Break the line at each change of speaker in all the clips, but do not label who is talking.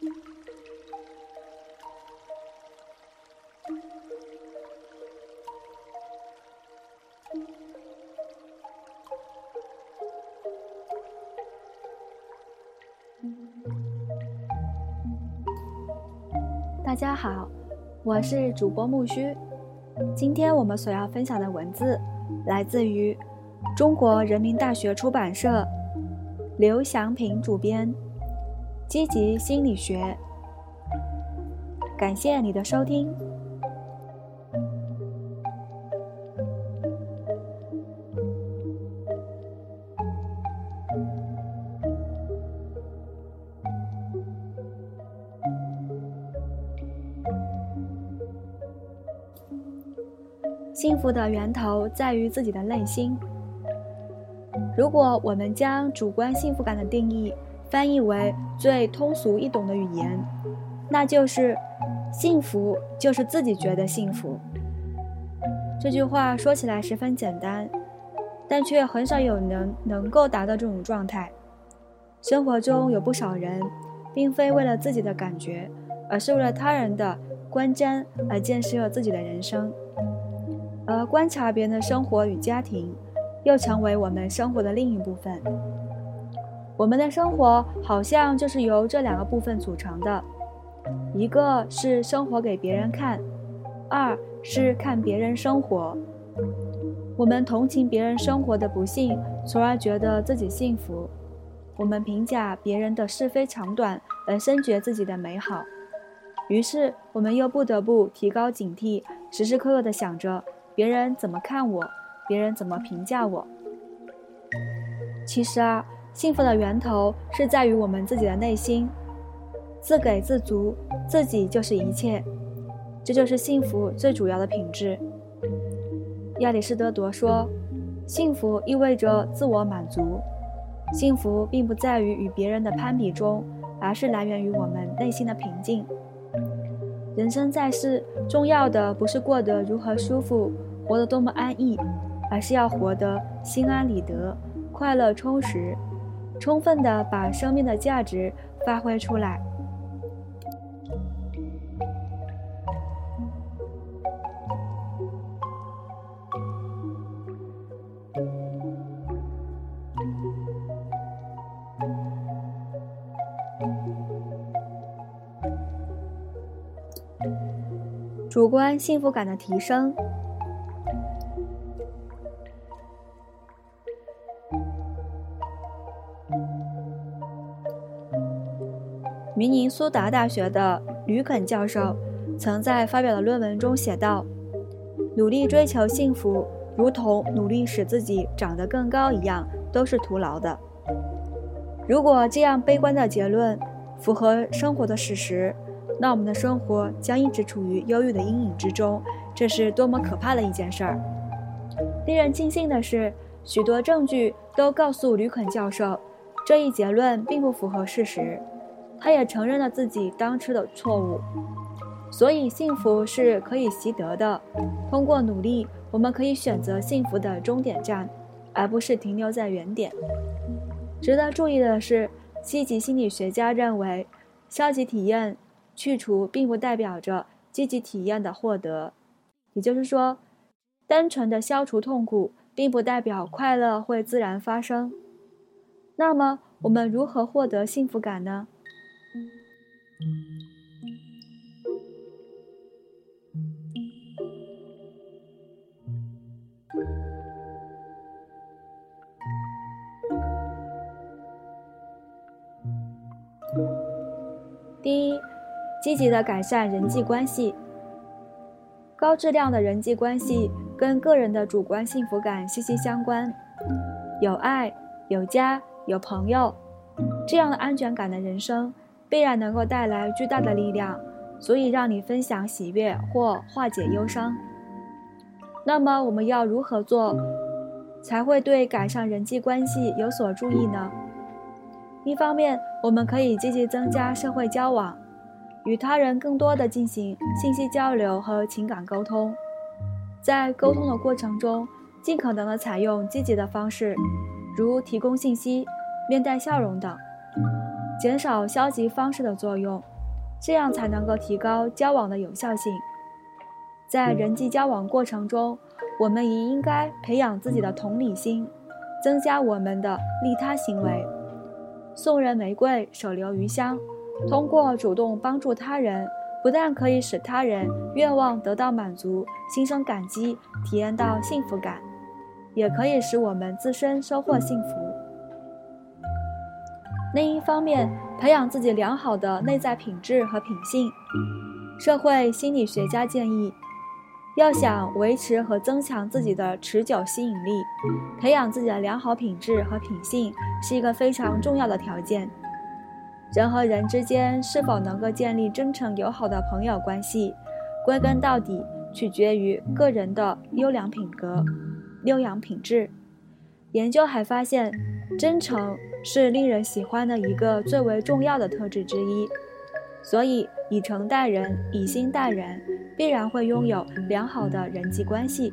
大家好，我是主播木须。今天我们所要分享的文字来自于中国人民大学出版社，刘祥平主编，《积极心理学》。感谢你的收听。幸福的源头在于自己的内心。如果我们将主观幸福感的定义翻译为最通俗易懂的语言，那就是幸福就是自己觉得幸福。这句话说起来十分简单，但却很少有人能够达到这种状态。生活中有不少人，并非为了自己的感觉，而是为了他人的观瞻而建设自己的人生。而观察别人的生活与家庭，又成为我们生活的另一部分。我们的生活好像就是由这两个部分组成的：一个是生活给别人看，二是看别人生活。我们同情别人生活的不幸，从而觉得自己幸福；我们评价别人的是非长短，而深觉自己的美好。于是，我们又不得不提高警惕，时时刻刻地想着。别人怎么看我？别人怎么评价我？其实啊，幸福的源头是在于我们自己的内心，自给自足，自己就是一切，这就是幸福最主要的品质。亚里士多德说：“幸福意味着自我满足，幸福并不在于与别人的攀比中，而是来源于我们内心的平静。人生在世，重要的不是过得如何舒服。”活得多么安逸，而是要活得心安理得、快乐充实，充分的把生命的价值发挥出来。主观幸福感的提升。明尼苏达大学的吕肯教授曾在发表的论文中写道：“努力追求幸福，如同努力使自己长得更高一样，都是徒劳的。”如果这样悲观的结论符合生活的事实，那我们的生活将一直处于忧郁的阴影之中，这是多么可怕的一件事儿！令人庆幸的是，许多证据都告诉吕肯教授，这一结论并不符合事实。他也承认了自己当初的错误，所以幸福是可以习得的。通过努力，我们可以选择幸福的终点站，而不是停留在原点。值得注意的是，积极心理学家认为，消极体验去除并不代表着积极体验的获得。也就是说，单纯的消除痛苦，并不代表快乐会自然发生。那么，我们如何获得幸福感呢？第一，积极的改善人际关系。高质量的人际关系跟个人的主观幸福感息息相关。有爱、有家、有朋友，这样的安全感的人生。必然能够带来巨大的力量，足以让你分享喜悦或化解忧伤。那么，我们要如何做，才会对改善人际关系有所注意呢？一方面，我们可以积极增加社会交往，与他人更多的进行信息交流和情感沟通，在沟通的过程中，尽可能的采用积极的方式，如提供信息、面带笑容等。减少消极方式的作用，这样才能够提高交往的有效性。在人际交往过程中，我们也应该培养自己的同理心，增加我们的利他行为。送人玫瑰，手留余香。通过主动帮助他人，不但可以使他人愿望得到满足，心生感激，体验到幸福感，也可以使我们自身收获幸福。另一方面，培养自己良好的内在品质和品性。社会心理学家建议，要想维持和增强自己的持久吸引力，培养自己的良好品质和品性是一个非常重要的条件。人和人之间是否能够建立真诚友好的朋友关系，归根到底取决于个人的优良品格、优良品质。研究还发现，真诚是令人喜欢的一个最为重要的特质之一。所以，以诚待人，以心待人，必然会拥有良好的人际关系。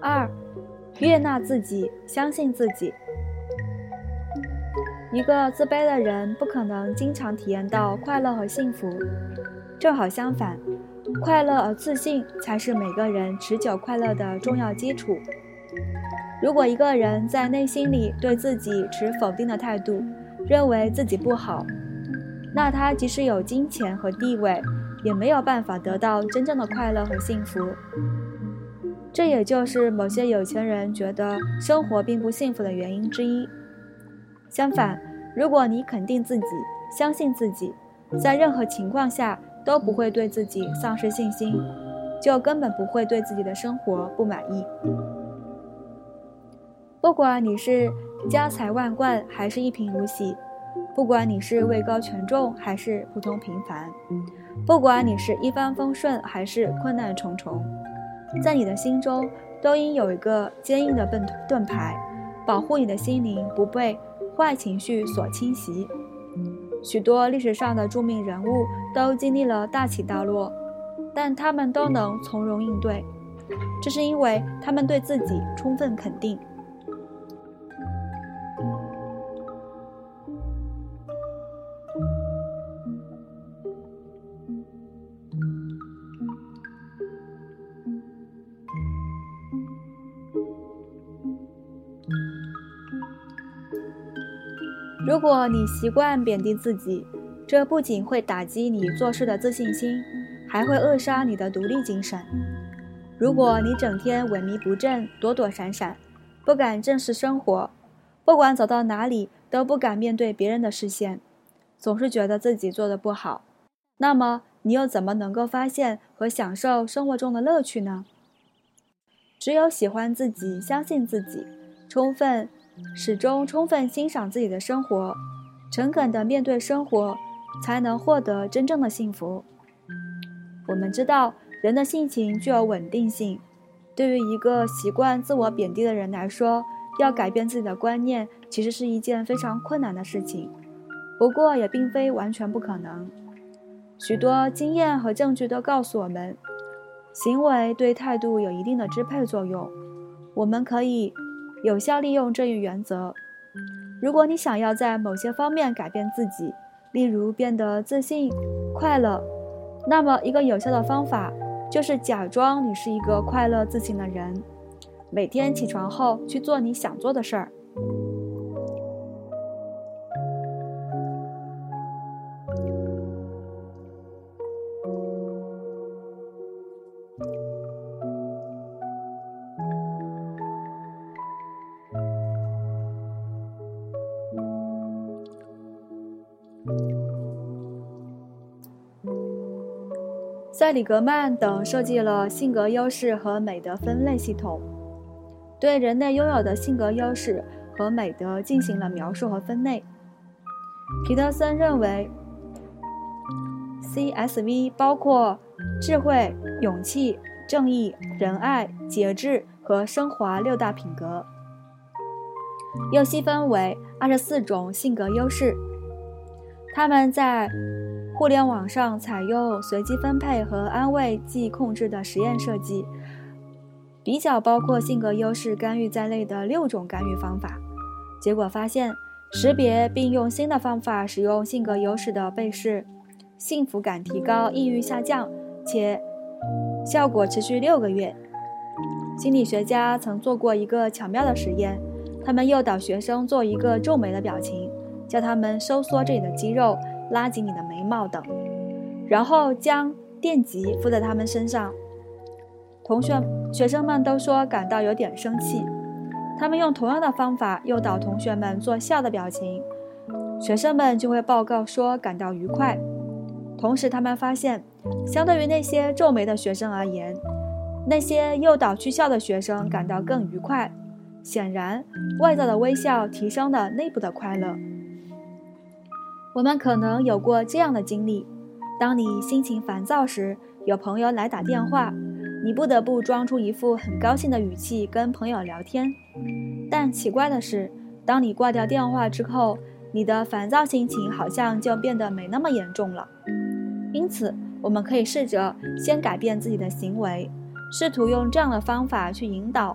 二，悦纳自己，相信自己。一个自卑的人不可能经常体验到快乐和幸福，正好相反，快乐而自信才是每个人持久快乐的重要基础。如果一个人在内心里对自己持否定的态度，认为自己不好，那他即使有金钱和地位，也没有办法得到真正的快乐和幸福。这也就是某些有钱人觉得生活并不幸福的原因之一。相反，如果你肯定自己，相信自己，在任何情况下都不会对自己丧失信心，就根本不会对自己的生活不满意。不管你是家财万贯还是一贫如洗，不管你是位高权重还是普通平凡，不管你是一帆风顺还是困难重重。在你的心中，都应有一个坚硬的盾盾牌，保护你的心灵不被坏情绪所侵袭。许多历史上的著名人物都经历了大起大落，但他们都能从容应对，这是因为他们对自己充分肯定。如果你习惯贬低自己，这不仅会打击你做事的自信心，还会扼杀你的独立精神。如果你整天萎靡不振、躲躲闪闪，不敢正视生活，不管走到哪里都不敢面对别人的视线，总是觉得自己做的不好，那么你又怎么能够发现和享受生活中的乐趣呢？只有喜欢自己、相信自己，充分。始终充分欣赏自己的生活，诚恳地面对生活，才能获得真正的幸福。我们知道，人的性情具有稳定性。对于一个习惯自我贬低的人来说，要改变自己的观念，其实是一件非常困难的事情。不过，也并非完全不可能。许多经验和证据都告诉我们，行为对态度有一定的支配作用。我们可以。有效利用这一原则。如果你想要在某些方面改变自己，例如变得自信、快乐，那么一个有效的方法就是假装你是一个快乐、自信的人，每天起床后去做你想做的事儿。塞里格曼等设计了性格优势和美德分类系统，对人类拥有的性格优势和美德进行了描述和分类。皮特森认为，CSV 包括智慧、勇气、正义、仁爱、节制和升华六大品格，又细分为二十四种性格优势。他们在。互联网上采用随机分配和安慰剂控制的实验设计，比较包括性格优势干预在内的六种干预方法，结果发现，识别并用新的方法使用性格优势的被试，幸福感提高，抑郁下降，且效果持续六个月。心理学家曾做过一个巧妙的实验，他们诱导学生做一个皱眉的表情，叫他们收缩这里的肌肉，拉紧你的眉毛等，然后将电极敷在他们身上。同学、学生们都说感到有点生气。他们用同样的方法诱导同学们做笑的表情，学生们就会报告说感到愉快。同时，他们发现，相对于那些皱眉的学生而言，那些诱导去笑的学生感到更愉快。显然，外在的微笑提升了内部的快乐。我们可能有过这样的经历：当你心情烦躁时，有朋友来打电话。你不得不装出一副很高兴的语气跟朋友聊天，但奇怪的是，当你挂掉电话之后，你的烦躁心情好像就变得没那么严重了。因此，我们可以试着先改变自己的行为，试图用这样的方法去引导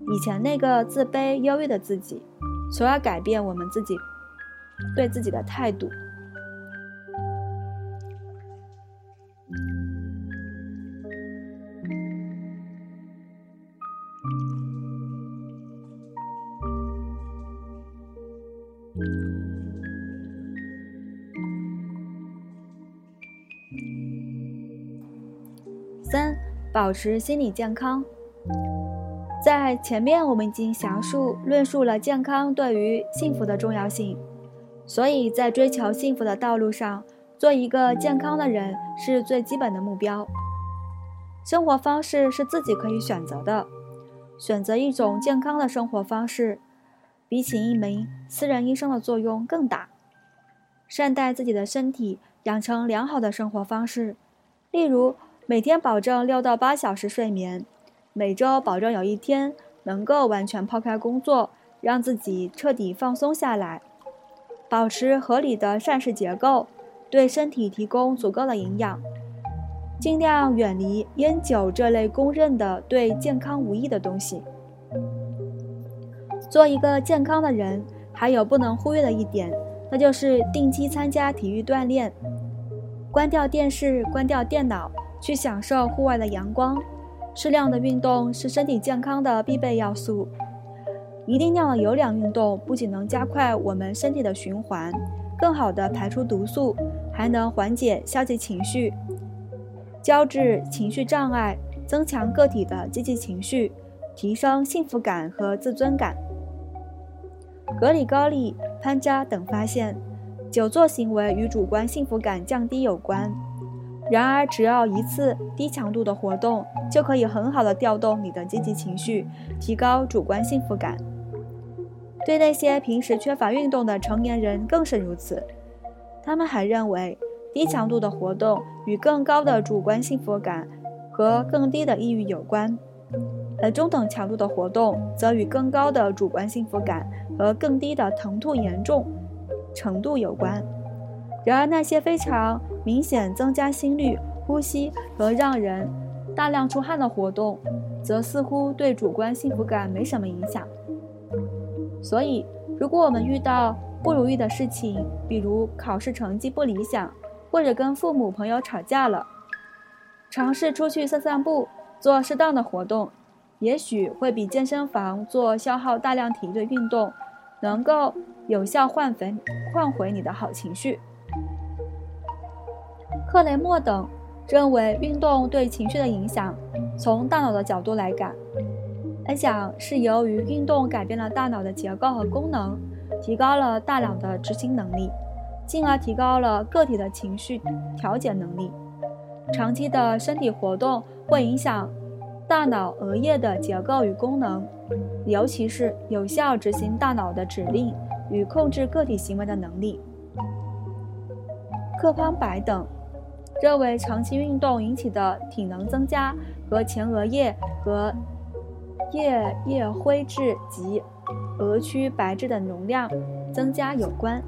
以前那个自卑、忧郁的自己，从而改变我们自己对自己的态度。三、保持心理健康。在前面我们已经详述论述了健康对于幸福的重要性，所以在追求幸福的道路上，做一个健康的人是最基本的目标。生活方式是自己可以选择的，选择一种健康的生活方式，比起一名私人医生的作用更大。善待自己的身体，养成良好的生活方式，例如。每天保证六到八小时睡眠，每周保证有一天能够完全抛开工作，让自己彻底放松下来，保持合理的膳食结构，对身体提供足够的营养，尽量远离烟酒这类公认的对健康无益的东西。做一个健康的人，还有不能忽略的一点，那就是定期参加体育锻炼，关掉电视，关掉电脑。去享受户外的阳光，适量的运动是身体健康的必备要素。一定量的有氧运动不仅能加快我们身体的循环，更好的排出毒素，还能缓解消极情绪，交织情绪障碍，增强个体的积极情绪，提升幸福感和自尊感。格里高利、潘扎等发现，久坐行为与主观幸福感降低有关。然而，只要一次低强度的活动，就可以很好的调动你的积极情绪，提高主观幸福感。对那些平时缺乏运动的成年人更是如此。他们还认为，低强度的活动与更高的主观幸福感和更低的抑郁有关，而中等强度的活动则与更高的主观幸福感和更低的疼痛严重程度有关。然而，那些非常明显增加心率、呼吸和让人大量出汗的活动，则似乎对主观幸福感没什么影响。所以，如果我们遇到不如意的事情，比如考试成绩不理想，或者跟父母朋友吵架了，尝试出去散散步，做适当的活动，也许会比健身房做消耗大量体力的运动，能够有效换回换回你的好情绪。克雷默等认为，运动对情绪的影响，从大脑的角度来讲，来讲是由于运动改变了大脑的结构和功能，提高了大脑的执行能力，进而提高了个体的情绪调节能力。长期的身体活动会影响大脑额叶的结构与功能，尤其是有效执行大脑的指令与控制个体行为的能力。克康柏等。认为长期运动引起的体能增加和前额叶和叶叶灰质及额区白质的容量增加有关。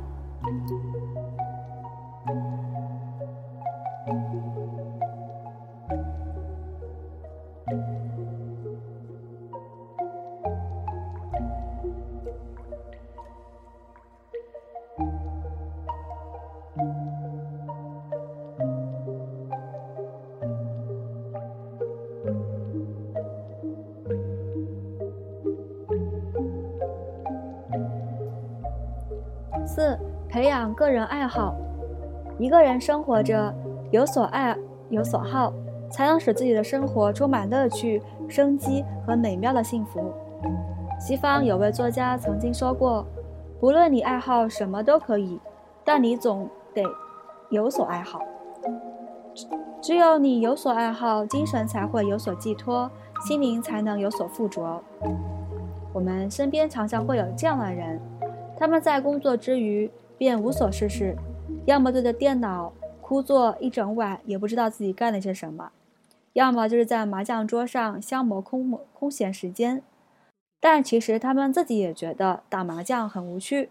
养个人爱好。一个人生活着，有所爱，有所好，才能使自己的生活充满乐趣、生机和美妙的幸福。西方有位作家曾经说过：“不论你爱好什么都可以，但你总得有所爱好。只有你有所爱好，精神才会有所寄托，心灵才能有所附着。”我们身边常常会有这样的人，他们在工作之余便无所事事，要么对着电脑枯坐一整晚，也不知道自己干了些什么；要么就是在麻将桌上消磨空空闲时间。但其实他们自己也觉得打麻将很无趣，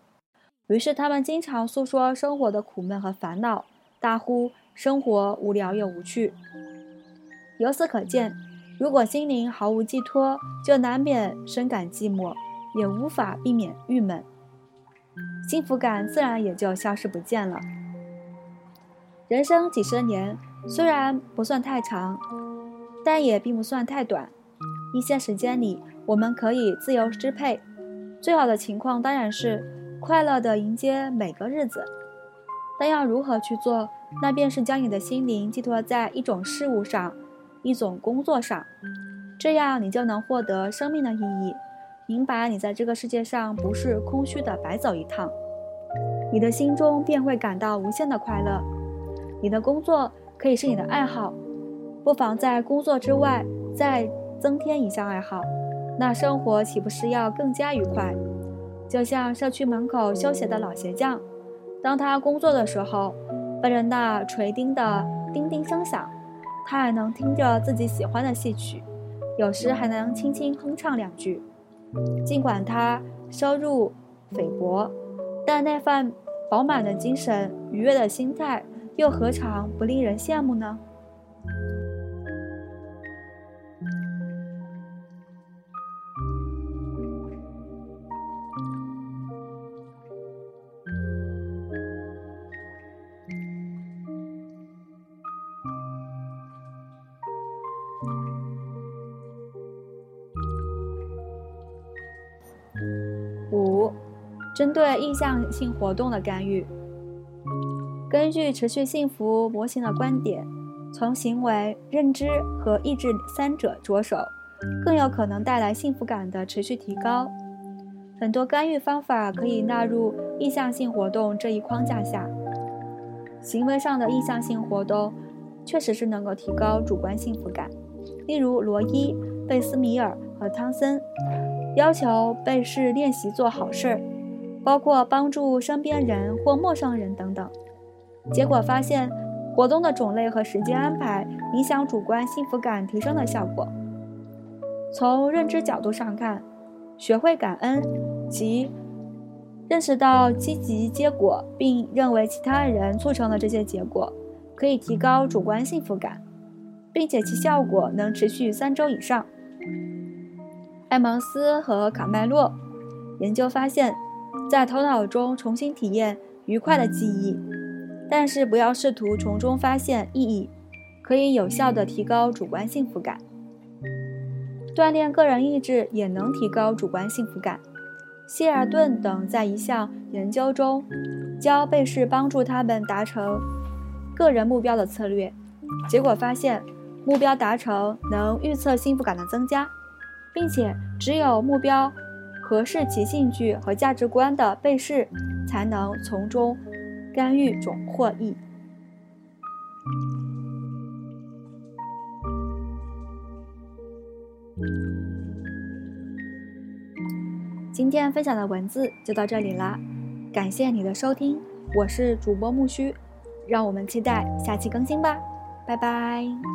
于是他们经常诉说生活的苦闷和烦恼，大呼生活无聊又无趣。由此可见。如果心灵毫无寄托，就难免深感寂寞，也无法避免郁闷，幸福感自然也就消失不见了。人生几十年，虽然不算太长，但也并不算太短。一些时间里，我们可以自由支配。最好的情况当然是快乐地迎接每个日子，但要如何去做，那便是将你的心灵寄托在一种事物上。一种工作上，这样你就能获得生命的意义，明白你在这个世界上不是空虚的白走一趟，你的心中便会感到无限的快乐。你的工作可以是你的爱好，不妨在工作之外再增添一项爱好，那生活岂不是要更加愉快？就像社区门口修鞋的老鞋匠，当他工作的时候，伴着那锤钉的叮叮声响。他还能听着自己喜欢的戏曲，有时还能轻轻哼唱两句。尽管他收入菲薄，但那份饱满的精神、愉悦的心态，又何尝不令人羡慕呢？针对意向性活动的干预，根据持续幸福模型的观点，从行为、认知和意志三者着手，更有可能带来幸福感的持续提高。很多干预方法可以纳入意向性活动这一框架下。行为上的意向性活动确实是能够提高主观幸福感，例如罗伊、贝斯米尔和汤森要求被试练习做好事儿。包括帮助身边人或陌生人等等，结果发现活动的种类和时间安排影响主观幸福感提升的效果。从认知角度上看，学会感恩即认识到积极结果，并认为其他人促成了这些结果，可以提高主观幸福感，并且其效果能持续三周以上。埃蒙斯和卡麦洛研究发现。在头脑中重新体验愉快的记忆，但是不要试图从中发现意义，可以有效地提高主观幸福感。锻炼个人意志也能提高主观幸福感。希尔顿等在一项研究中教被试帮助他们达成个人目标的策略，结果发现目标达成能预测幸福感的增加，并且只有目标。合适其兴趣和价值观的被试，才能从中干预种获益。今天分享的文字就到这里啦，感谢你的收听，我是主播木须，让我们期待下期更新吧，拜拜。